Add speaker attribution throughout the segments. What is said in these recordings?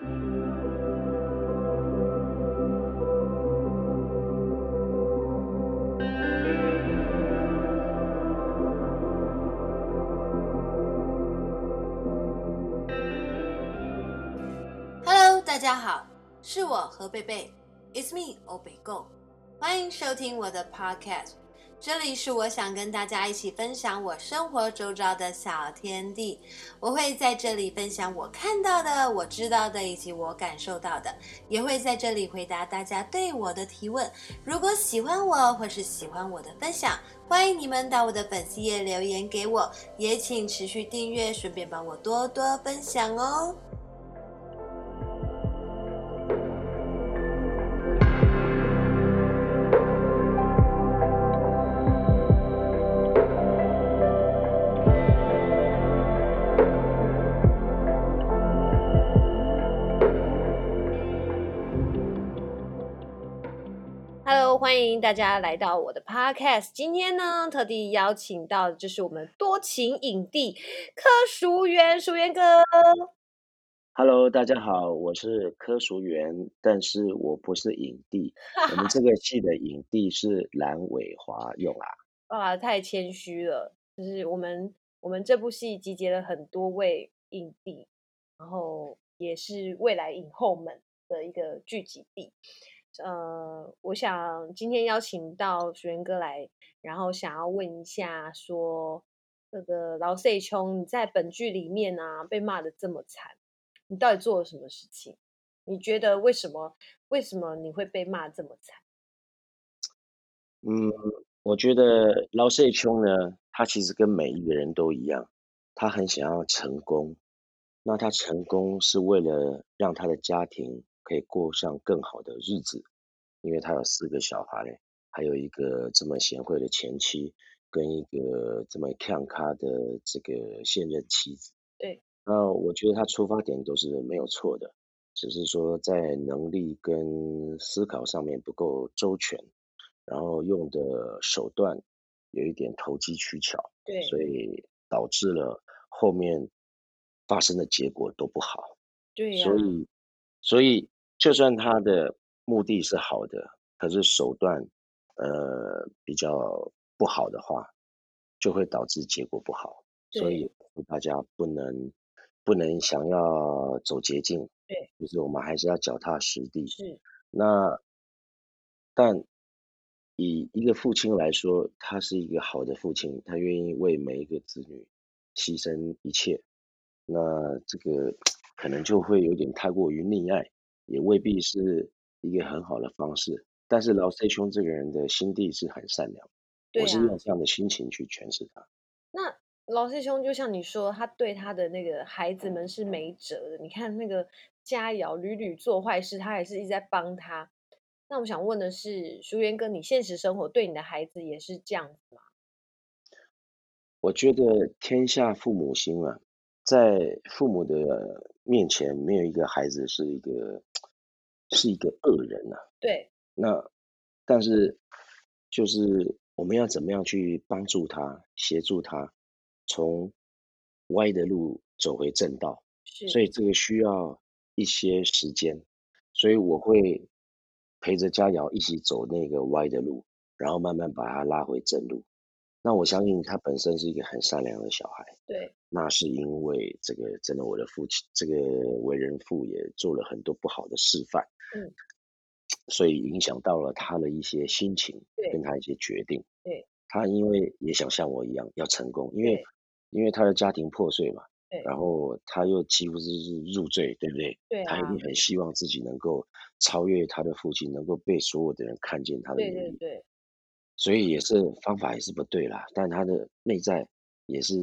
Speaker 1: Hello，大家好，是我何贝贝，It's me，欧北共，欢迎收听我的 Podcast。这里是我想跟大家一起分享我生活周遭的小天地，我会在这里分享我看到的、我知道的以及我感受到的，也会在这里回答大家对我的提问。如果喜欢我或是喜欢我的分享，欢迎你们到我的粉丝页留言给我，也请持续订阅，顺便帮我多多分享哦。欢迎大家来到我的 podcast。今天呢，特地邀请到的就是我们多情影帝柯淑媛，淑媛哥。
Speaker 2: Hello，大家好，我是柯淑媛，但是我不是影帝。我们这个戏的影帝是蓝伟华用啊。
Speaker 1: 哇，太谦虚了。就是我们我们这部戏集结了很多位影帝，然后也是未来影后们的一个聚集地。呃，我想今天邀请到淑媛哥来，然后想要问一下说，那个老岁琼，你在本剧里面啊被骂的这么惨，你到底做了什么事情？你觉得为什么？为什么你会被骂这么惨？
Speaker 2: 嗯，我觉得老岁琼呢，他其实跟每一个人都一样，他很想要成功，那他成功是为了让他的家庭。可以过上更好的日子，因为他有四个小孩，还有一个这么贤惠的前妻，跟一个这么看咖的这个现任妻子。
Speaker 1: 对，
Speaker 2: 那我觉得他出发点都是没有错的，只是说在能力跟思考上面不够周全，然后用的手段有一点投机取巧，
Speaker 1: 对，
Speaker 2: 所以导致了后面发生的结果都不好。
Speaker 1: 对呀，
Speaker 2: 所以，所以。就算他的目的是好的，可是手段，呃，比较不好的话，就会导致结果不好。所以大家不能不能想要走捷径，
Speaker 1: 对，
Speaker 2: 就是我们还是要脚踏实地。
Speaker 1: 是。
Speaker 2: 那，但以一个父亲来说，他是一个好的父亲，他愿意为每一个子女牺牲一切。那这个 可能就会有点太过于溺爱。也未必是一个很好的方式，但是老 C 兄这个人的心地是很善良，对啊，我是用这样的心情去诠释他。
Speaker 1: 那老 C 兄就像你说，他对他的那个孩子们是没辙的。你看那个佳瑶屡屡做坏事，他还是一直在帮他。那我想问的是，淑媛哥，你现实生活对你的孩子也是这样子吗？
Speaker 2: 我觉得天下父母心啊，在父母的面前，没有一个孩子是一个。是一个恶人呐、啊，
Speaker 1: 对。
Speaker 2: 那，但是，就是我们要怎么样去帮助他，协助他，从歪的路走回正道。是。所以这个需要一些时间，所以我会陪着佳瑶一起走那个歪的路，然后慢慢把他拉回正路。那我相信他本身是一个很善良的小孩。
Speaker 1: 对。
Speaker 2: 那是因为这个真的，我的父亲这个为人父也做了很多不好的示范。嗯，所以影响到了他的一些心情，跟他一些决定。对，他因为也想像我一样要成功，因为因为他的家庭破碎嘛，对，然后他又几乎是入赘，对不对？对，他一定很希望自己能够超越他的父亲，能够被所有的人看见他的努力。对对对，所以也是方法也是不对啦，但他的内在也是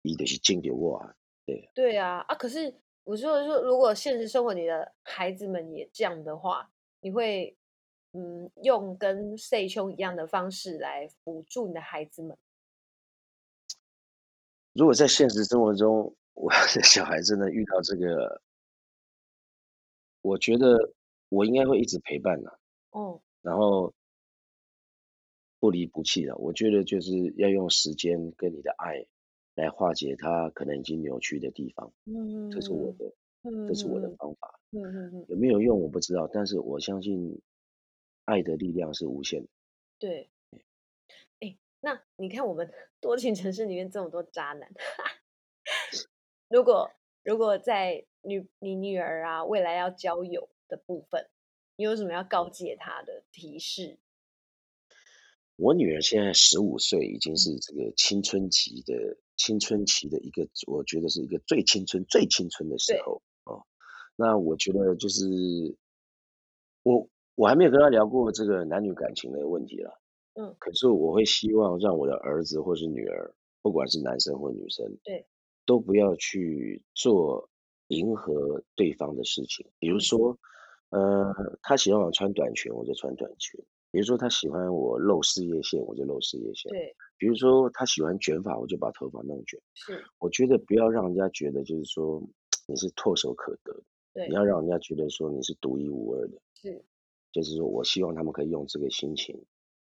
Speaker 2: 以的是经典我啊，对。对啊，啊可是。我说说，如果现实生活里的孩子们也这样的话，你会嗯用跟岁秋一样的方式来辅助你的孩子们？如果在现实生活中，我的小孩真的遇到这个，我觉得我应该会一直陪伴的。哦，然后不离不弃的。我觉得就是要用时间跟你的爱。来化解他可能已经扭曲的地方，嗯，这是我的，嗯，这是我的方法。
Speaker 1: 嗯嗯嗯，
Speaker 2: 有没有用我不知道，但是我相信爱的力量是无限的。
Speaker 1: 对，哎，那你看我们 多情城市里面这么多渣男，如果如果在女你女儿啊未来要交友的部分，你有什么要告诫她的提示？
Speaker 2: 我女儿现在十五岁，已经是这个青春期的青春期的一个，我觉得是一个最青春、最青春的时候哦。那我觉得就是我我还没有跟她聊过这个男女感情的问题了，嗯，可是我会希望让我的儿子或是女儿，不管是男生或女生，
Speaker 1: 对，
Speaker 2: 都不要去做迎合对方的事情，比如说，呃，他喜欢我穿短裙，我就穿短裙。比如说他喜欢我露事业线，我就露事业线。
Speaker 1: 对。
Speaker 2: 比如说他喜欢卷发，我就把头发弄卷。
Speaker 1: 是。
Speaker 2: 我觉得不要让人家觉得就是说你是唾手可得。
Speaker 1: 对。
Speaker 2: 你要让人家觉得说你是独一无二的。
Speaker 1: 是。
Speaker 2: 就是说我希望他们可以用这个心情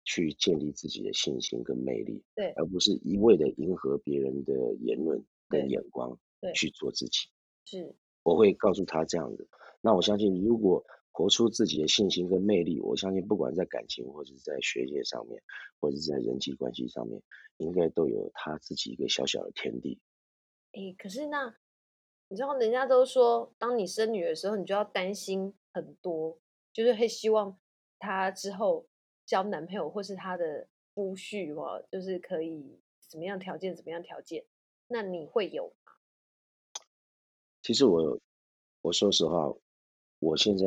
Speaker 2: 去建立自己的信心跟魅力。
Speaker 1: 对。
Speaker 2: 而不是一味的迎合别人的言论跟眼光。对。去做自己。
Speaker 1: 是。
Speaker 2: 我会告诉他这样的。那我相信如果。活出自己的信心跟魅力，我相信不管在感情或者是在学业上面，或者是在人际关系上面，应该都有他自己一个小小的天地。
Speaker 1: 哎，可是那你知道，人家都说，当你生女儿的时候，你就要担心很多，就是会希望她之后交男朋友或是她的夫婿哦，就是可以怎么样条件，怎么样条件。那你会有吗？
Speaker 2: 其实我，我说实话。我现在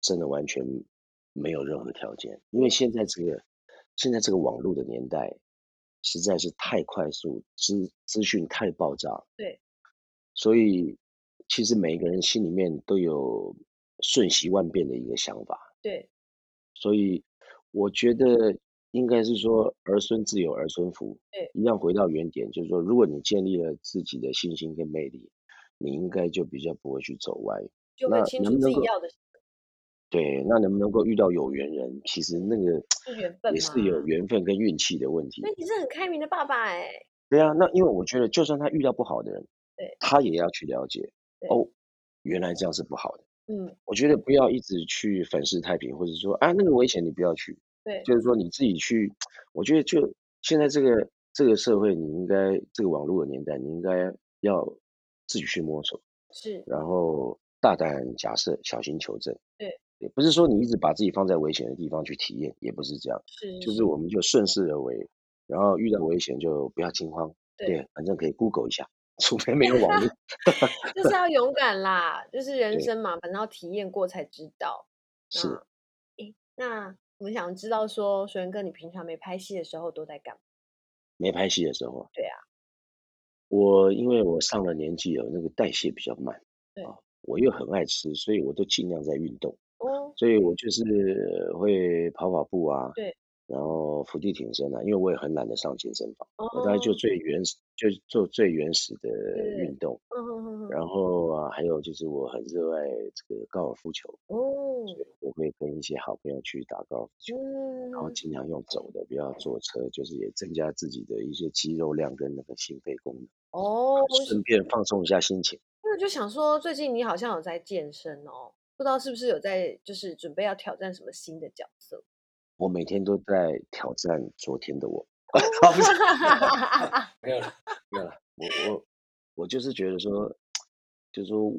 Speaker 2: 真的完全没有任何条件，因为现在这个现在这个网络的年代实在是太快速，资资讯太爆炸。
Speaker 1: 对，
Speaker 2: 所以其实每一个人心里面都有瞬息万变的一个想法。
Speaker 1: 对，
Speaker 2: 所以我觉得应该是说儿孙自有儿孙福。
Speaker 1: 对，
Speaker 2: 一样回到原点，就是说，如果你建立了自己的信心跟魅力，你应该就比较不会去走歪。
Speaker 1: 就会清楚自己要的。
Speaker 2: 对，那能不能够遇到有缘人？其实那个也是有缘分跟运气的问题。
Speaker 1: 那你是很开明的爸爸哎。
Speaker 2: 对啊，那因为我觉得，就算他遇到不好的人，
Speaker 1: 对，
Speaker 2: 他也要去了解。哦，原来这样是不好的。
Speaker 1: 嗯，
Speaker 2: 我觉得不要一直去粉饰太平，或者说啊那个危险你不要去。
Speaker 1: 对，
Speaker 2: 就是说你自己去。我觉得就现在这个这个社会，你应该这个网络的年代，你应该要自己去摸索。
Speaker 1: 是，
Speaker 2: 然后。大胆假设，小心求证。
Speaker 1: 对，
Speaker 2: 也不是说你一直把自己放在危险的地方去体验，也不是这样。
Speaker 1: 是，
Speaker 2: 就是我们就顺势而为，然后遇到危险就不要惊慌。对，对，反正可以 Google 一下，除非没有网络。
Speaker 1: 就是要勇敢啦，就是人生嘛，反正要体验过才知道。
Speaker 2: 是。
Speaker 1: 诶，那我们想知道说，学仁哥，你平常没拍戏的时候都在干嘛？
Speaker 2: 没拍戏的时候？
Speaker 1: 对啊。
Speaker 2: 我因为我上了年纪了，那个代谢比较慢。
Speaker 1: 对。
Speaker 2: 我又很爱吃，所以我都尽量在运动。
Speaker 1: 哦，
Speaker 2: 所以我就是会跑跑步啊，
Speaker 1: 对，
Speaker 2: 然后伏地挺身啊，因为我也很懒得上健身房，
Speaker 1: 哦、
Speaker 2: 我大概就最原始，就做最原始的运动。
Speaker 1: 嗯。
Speaker 2: 然后啊，还有就是我很热爱这个高尔夫球。
Speaker 1: 哦。
Speaker 2: 所以我会跟一些好朋友去打高尔夫球，
Speaker 1: 嗯，
Speaker 2: 然后尽量用走的，不要坐车，就是也增加自己的一些肌肉量跟那个心肺功能。
Speaker 1: 哦。
Speaker 2: 顺便放松一下心情。
Speaker 1: 因为就想说，最近你好像有在健身哦，不知道是不是有在，就是准备要挑战什么新的角色？
Speaker 2: 我每天都在挑战昨天的我。没有了，没有了。我我我就是觉得说，就是说，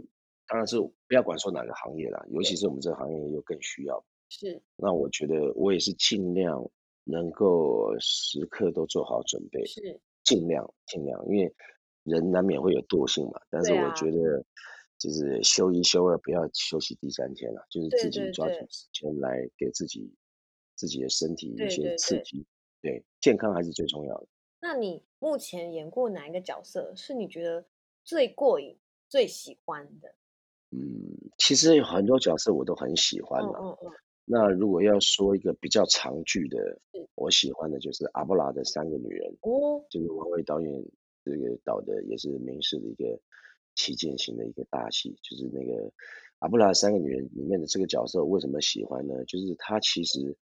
Speaker 2: 当然是不要管说哪个行业啦，尤其是我们这个行业又更需要。
Speaker 1: 是。
Speaker 2: 那我觉得我也是尽量能够时刻都做好准备。
Speaker 1: 是。尽
Speaker 2: 量尽量，因为。人难免会有惰性嘛，但是我觉得就是休一休二，不要休息第三天了，就是自己抓紧时间来给自己自己的身体一些刺激，对，健康还是最重要的。
Speaker 1: 那你目前演过哪一个角色是你觉得最过瘾、最喜欢的？
Speaker 2: 嗯，其实有很多角色我都很喜欢嘛。
Speaker 1: 嗯嗯嗯。
Speaker 2: 那如果要说一个比较长剧的，我喜欢的就是《阿布拉的三个女人》
Speaker 1: 哦，
Speaker 2: 就是王伟导演。这个导的也是民视的一个旗舰型的一个大戏，就是那个《阿布拉三个女人》里面的这个角色，为什么喜欢呢？就是他其实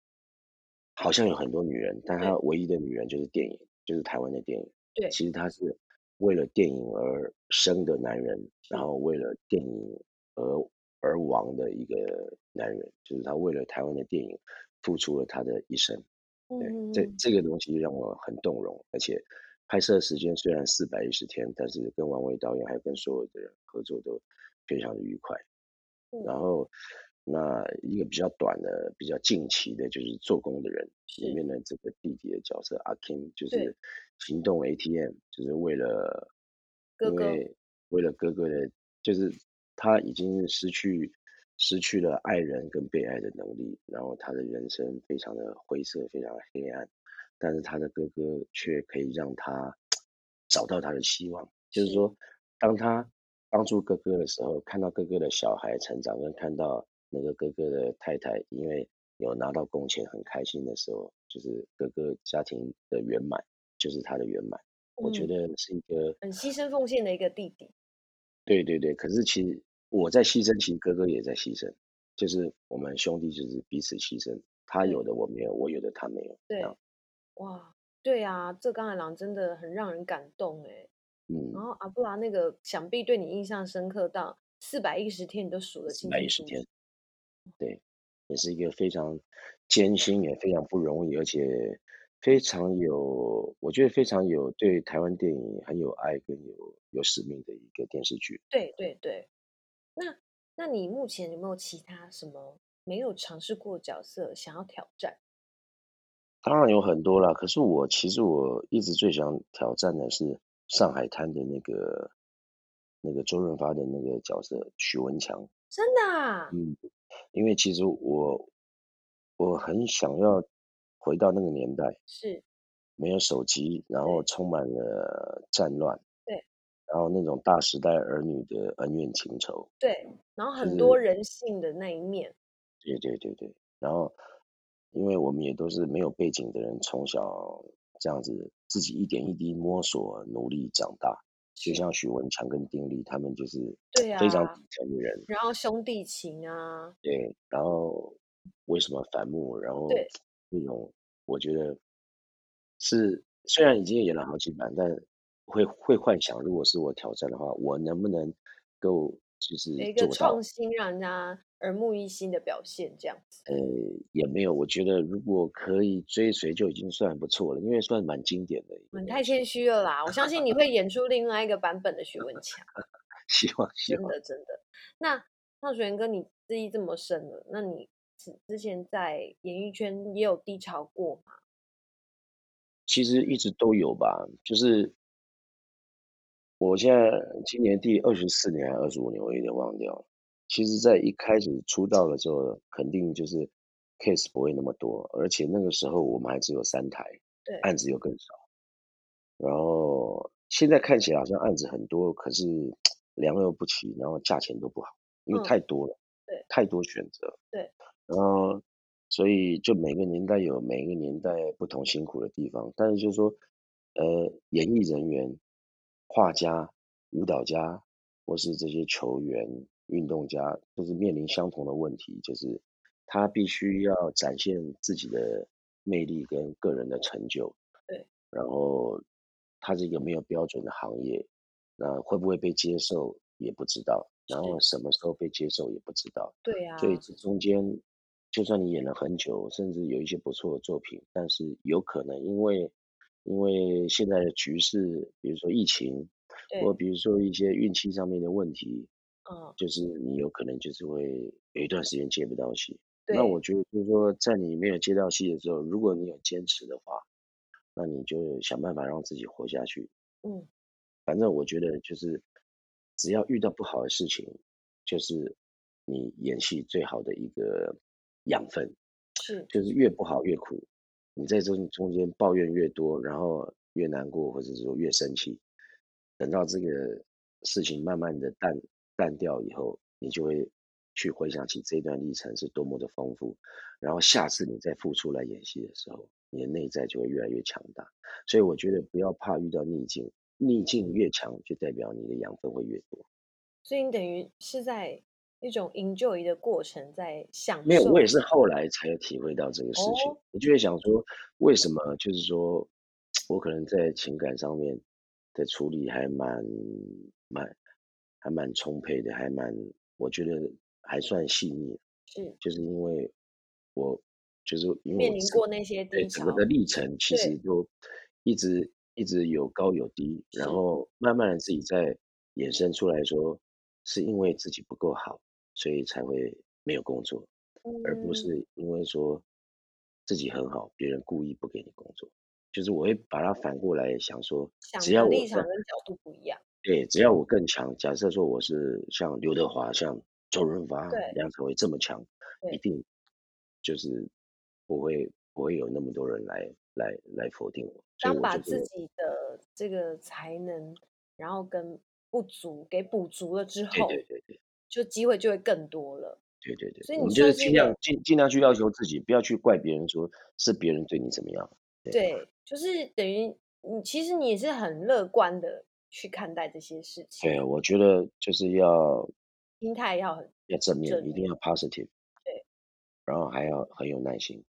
Speaker 2: 好像有很多女人，但他唯一的女人就是电影，就是台湾的电影。
Speaker 1: 对，
Speaker 2: 其实他是为了电影而生的男人，然后为了电影而而亡的一个男人，就是他为了台湾的电影付出了他的一生。对，嗯、这这个东西让我很动容，而且拍摄时间虽然四百一十天，但是跟王维导演还有跟所有的人合作都非常的愉快。嗯、然后，那一个比较短的、比较近期的，就是做工的人里面。的这个弟弟的角色阿 King，就是行动 ATM，就是为了哥哥，因为为了哥哥的，就是他已经失去失去了爱人跟被爱的能力，然后他的人生非常的灰色，非常的黑暗，但是他的哥哥却可以让他找到他的希望，就是说，当他。帮助哥哥的时候，看到哥哥的小孩成长，跟看到那个哥哥的太太因为有拿到工钱很开心的时候，就是哥哥家庭的圆满，就是他的圆满。嗯、我觉得是一个
Speaker 1: 很牺牲奉献的一个弟弟。
Speaker 2: 对对对，可是其实我在牺牲，其实哥哥也在牺牲，就是我们兄弟就是彼此牺牲，他有的我没有，我有的他没有。
Speaker 1: 对，哇，对啊，这刚才郎真的很让人感动哎。
Speaker 2: 嗯，
Speaker 1: 然后阿布拉那个想必对你印象深刻到四百一十天你都数得清楚。四百一十天，
Speaker 2: 对，也是一个非常艰辛也非常不容易，而且非常有，我觉得非常有对台湾电影很有爱跟有有使命的一个电视剧。
Speaker 1: 对对对，那那你目前有没有其他什么没有尝试过角色想要挑战？
Speaker 2: 当然有很多啦，可是我其实我一直最想挑战的是。上海滩的那个那个周润发的那个角色许文强，
Speaker 1: 真的啊？
Speaker 2: 嗯，因为其实我我很想要回到那个年代，
Speaker 1: 是。
Speaker 2: 没有手机，然后充满了战乱，
Speaker 1: 对，
Speaker 2: 然后那种大时代儿女的恩怨情仇，
Speaker 1: 对，然后很多人性的那一面，
Speaker 2: 对对对对，然后因为我们也都是没有背景的人，从小。这样子自己一点一滴摸索、努力长大，就像许文强跟丁力他们就是非常底层的人。
Speaker 1: 啊、然后兄弟情啊，
Speaker 2: 对，然后为什么反目？然后那种我觉得是虽然已经演了好几版，但会会幻想，如果是我挑战的话，我能不能够就是一个
Speaker 1: 创新，让人家。耳目一新的表现，这样子。
Speaker 2: 呃，也没有，我觉得如果可以追随，就已经算不错了，因为算蛮经典的。
Speaker 1: 你太谦虚了啦！我相信你会 演出另外一个版本的徐文强。
Speaker 2: 希望，希望。
Speaker 1: 真的，真的。那那水源哥，你资历这么深了，那你之前在演艺圈也有低潮过吗？
Speaker 2: 其实一直都有吧，就是我现在今年第二十四年还是二十五年，我有点忘掉了。其实，在一开始出道的时候，肯定就是 case 不会那么多，而且那个时候我们还只有三台，
Speaker 1: 对，
Speaker 2: 案子又更少。然后现在看起来好像案子很多，可是良莠不齐，然后价钱都不好，因为太多了，
Speaker 1: 嗯、对，
Speaker 2: 太多选择，
Speaker 1: 对。
Speaker 2: 然后，所以就每个年代有每个年代不同辛苦的地方，但是就是说，呃，演艺人员、画家、舞蹈家，或是这些球员。运动家都是面临相同的问题，就是他必须要展现自己的魅力跟个人的成就。
Speaker 1: 对，
Speaker 2: 然后他是一个没有标准的行业，那会不会被接受也不知道，然后什么时候被接受也不知道。
Speaker 1: 对呀，
Speaker 2: 所以这中间，就算你演了很久，甚至有一些不错的作品，但是有可能因为因为现在的局势，比如说疫情，或比如说一些运气上面的问题。
Speaker 1: 嗯，
Speaker 2: 就是你有可能就是会有一段时间接不到戏，那我觉得就是说，在你没有接到戏的时候，如果你有坚持的话，那你就想办法让自己活下去。
Speaker 1: 嗯，
Speaker 2: 反正我觉得就是，只要遇到不好的事情，就是你演戏最好的一个养分。
Speaker 1: 是，
Speaker 2: 就是越不好越苦，你在这中间抱怨越多，然后越难过，或者说越生气，等到这个事情慢慢的淡。淡掉以后，你就会去回想起这段历程是多么的丰富，然后下次你再复出来演戏的时候，你的内在就会越来越强大。所以我觉得不要怕遇到逆境，逆境越强，就代表你的养分会越多。
Speaker 1: 所以你等于是在一种 enjoy 的过程，在享受。
Speaker 2: 没有，我也是后来才有体会到这个事情。我、哦、就会想说，为什么就是说我可能在情感上面的处理还蛮蛮。还蛮充沛的，还蛮，我觉得还算细腻，
Speaker 1: 是，
Speaker 2: 就是因为我就是因为
Speaker 1: 面临过那些
Speaker 2: 对整个的历程，其实就一直一直有高有低，然后慢慢的自己在衍生出来说，是因为自己不够好，所以才会没有工作，嗯、而不是因为说自己很好，别人故意不给你工作。就是我会把它反过来想说，只要我
Speaker 1: 立场跟角度不一样，
Speaker 2: 对，只要我更强。假设说我是像刘德华、像周润发、梁朝伟这么强，一定就是不会不会有那么多人来来来否定我。
Speaker 1: 当把自己的这个才能，然后跟不足给补足了之后，
Speaker 2: 对对对对，
Speaker 1: 就机会就会更多了。
Speaker 2: 对对对，所以你就是尽量尽尽量去要求自己，不要去怪别人，说是别人对你怎么样。对。
Speaker 1: 对就是等于你，其实你也是很乐观的去看待这些事情。
Speaker 2: 对，我觉得就是要
Speaker 1: 心态要很
Speaker 2: 要正面，正面，一定要 positive。
Speaker 1: 对，
Speaker 2: 然后还要很有耐心。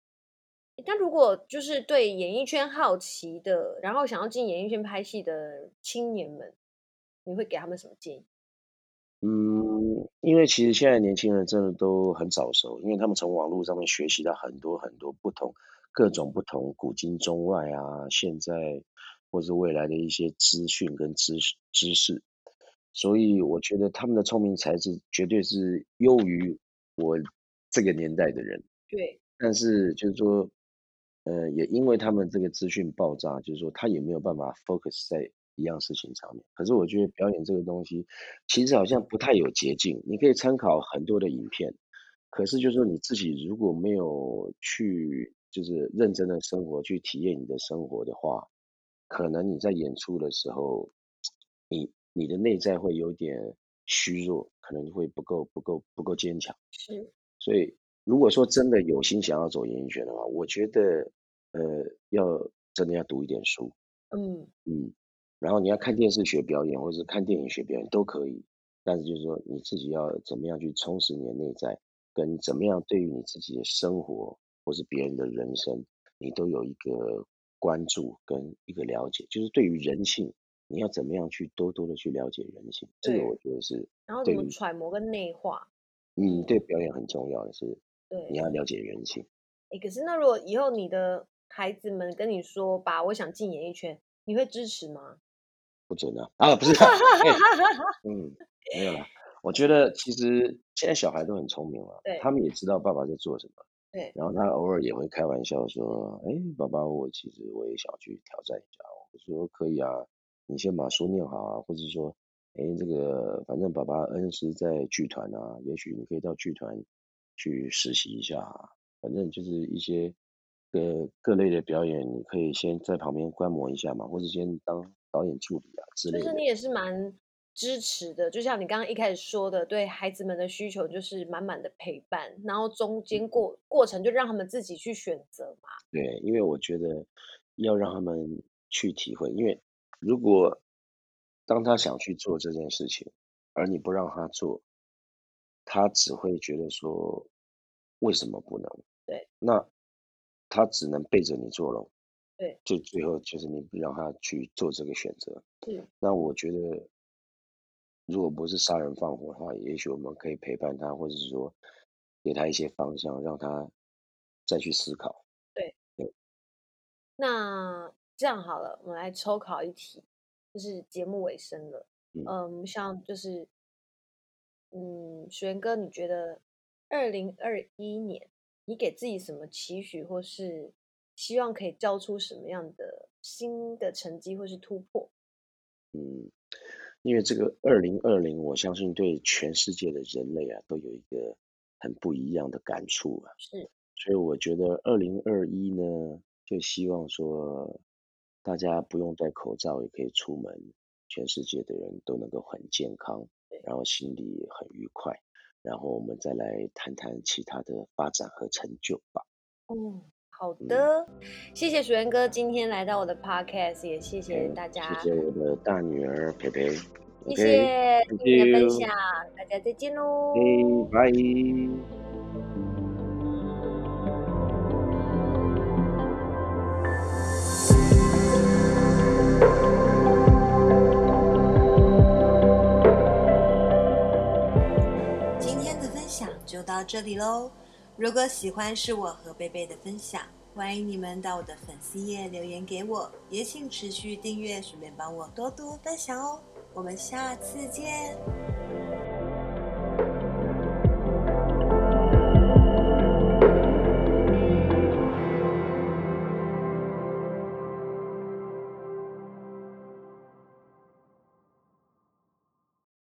Speaker 1: 但如果就是对演艺圈好奇的，然后想要进演艺圈拍戏的青年们，你会给他们什么建议？
Speaker 2: 嗯，因为其实现在年轻人真的都很早熟，因为他们从网络上面学习到很多很多不同。各种不同古今中外啊，现在或是未来的一些资讯跟知识知识，所以我觉得他们的聪明才智绝对是优于我这个年代的人。
Speaker 1: 对，
Speaker 2: 但是就是说，呃，也因为他们这个资讯爆炸，就是说他也没有办法 focus 在一样事情上面。可是我觉得表演这个东西，其实好像不太有捷径，你可以参考很多的影片，可是就是说你自己如果没有去。就是认真的生活，去体验你的生活的话，可能你在演出的时候，你你的内在会有点虚弱，可能会不够不够不够坚强。
Speaker 1: 是，
Speaker 2: 所以如果说真的有心想要走演艺圈的话，我觉得呃要真的要读一点书，
Speaker 1: 嗯
Speaker 2: 嗯，然后你要看电视学表演，或者是看电影学表演都可以，但是就是说你自己要怎么样去充实你的内在，跟怎么样对于你自己的生活。或是别人的人生，你都有一个关注跟一个了解，就是对于人性，你要怎么样去多多的去了解人性，这个我觉得是。
Speaker 1: 然后怎么揣摩跟内化？
Speaker 2: 嗯，对，表演很重要的是，对，你要了解人性。
Speaker 1: 哎，可是那如果以后你的孩子们跟你说，爸，我想进演艺圈，你会支持吗？
Speaker 2: 不准啊！啊，不是，嗯，没有啦。我觉得其实现在小孩都很聪明了，他们也知道爸爸在做什么。
Speaker 1: 对，
Speaker 2: 然后他偶尔也会开玩笑说：“哎，爸爸，我其实我也想去挑战一下。”我说：“可以啊，你先把书念好啊，或者说，哎，这个反正爸爸恩师在剧团啊，也许你可以到剧团去实习一下啊。反正就是一些各各类的表演，你可以先在旁边观摩一下嘛，或者先当导演助理啊之类的。”
Speaker 1: 其实你也是蛮。支持的，就像你刚刚一开始说的，对孩子们的需求就是满满的陪伴，然后中间过过程就让他们自己去选择嘛。
Speaker 2: 对，因为我觉得要让他们去体会，因为如果当他想去做这件事情，而你不让他做，他只会觉得说为什么不能？
Speaker 1: 对，
Speaker 2: 那他只能背着你做了。
Speaker 1: 对，
Speaker 2: 就最后就是你不让他去做这个选择。
Speaker 1: 对，
Speaker 2: 那我觉得。如果不是杀人放火的话，也许我们可以陪伴他，或者是说给他一些方向，让他再去思考。
Speaker 1: 对对。那这样好了，我们来抽考一题，就是节目尾声了。嗯，嗯，像就是，嗯，玄哥，你觉得二零二一年你给自己什么期许，或是希望可以交出什么样的新的成绩，或是突破？
Speaker 2: 嗯。因为这个二零二零，我相信对全世界的人类啊，都有一个很不一样的感触啊。
Speaker 1: 是，
Speaker 2: 所以我觉得二零二一呢，就希望说大家不用戴口罩也可以出门，全世界的人都能够很健康，然后心里很愉快，然后我们再来谈谈其他的发展和成就吧。
Speaker 1: 嗯。好的，嗯、谢谢水源哥今天来到我的 podcast，也谢谢大家。
Speaker 2: 谢谢我的大女儿培培，谢
Speaker 1: 谢你的分享，大家再见喽。
Speaker 2: 拜。
Speaker 1: 今天的分享
Speaker 3: 享就到这里喽。如果喜欢是我和贝贝的分享，欢迎你们到我的粉丝页留言给我，也请持续订阅，顺便帮我多多分享哦。我们下次见。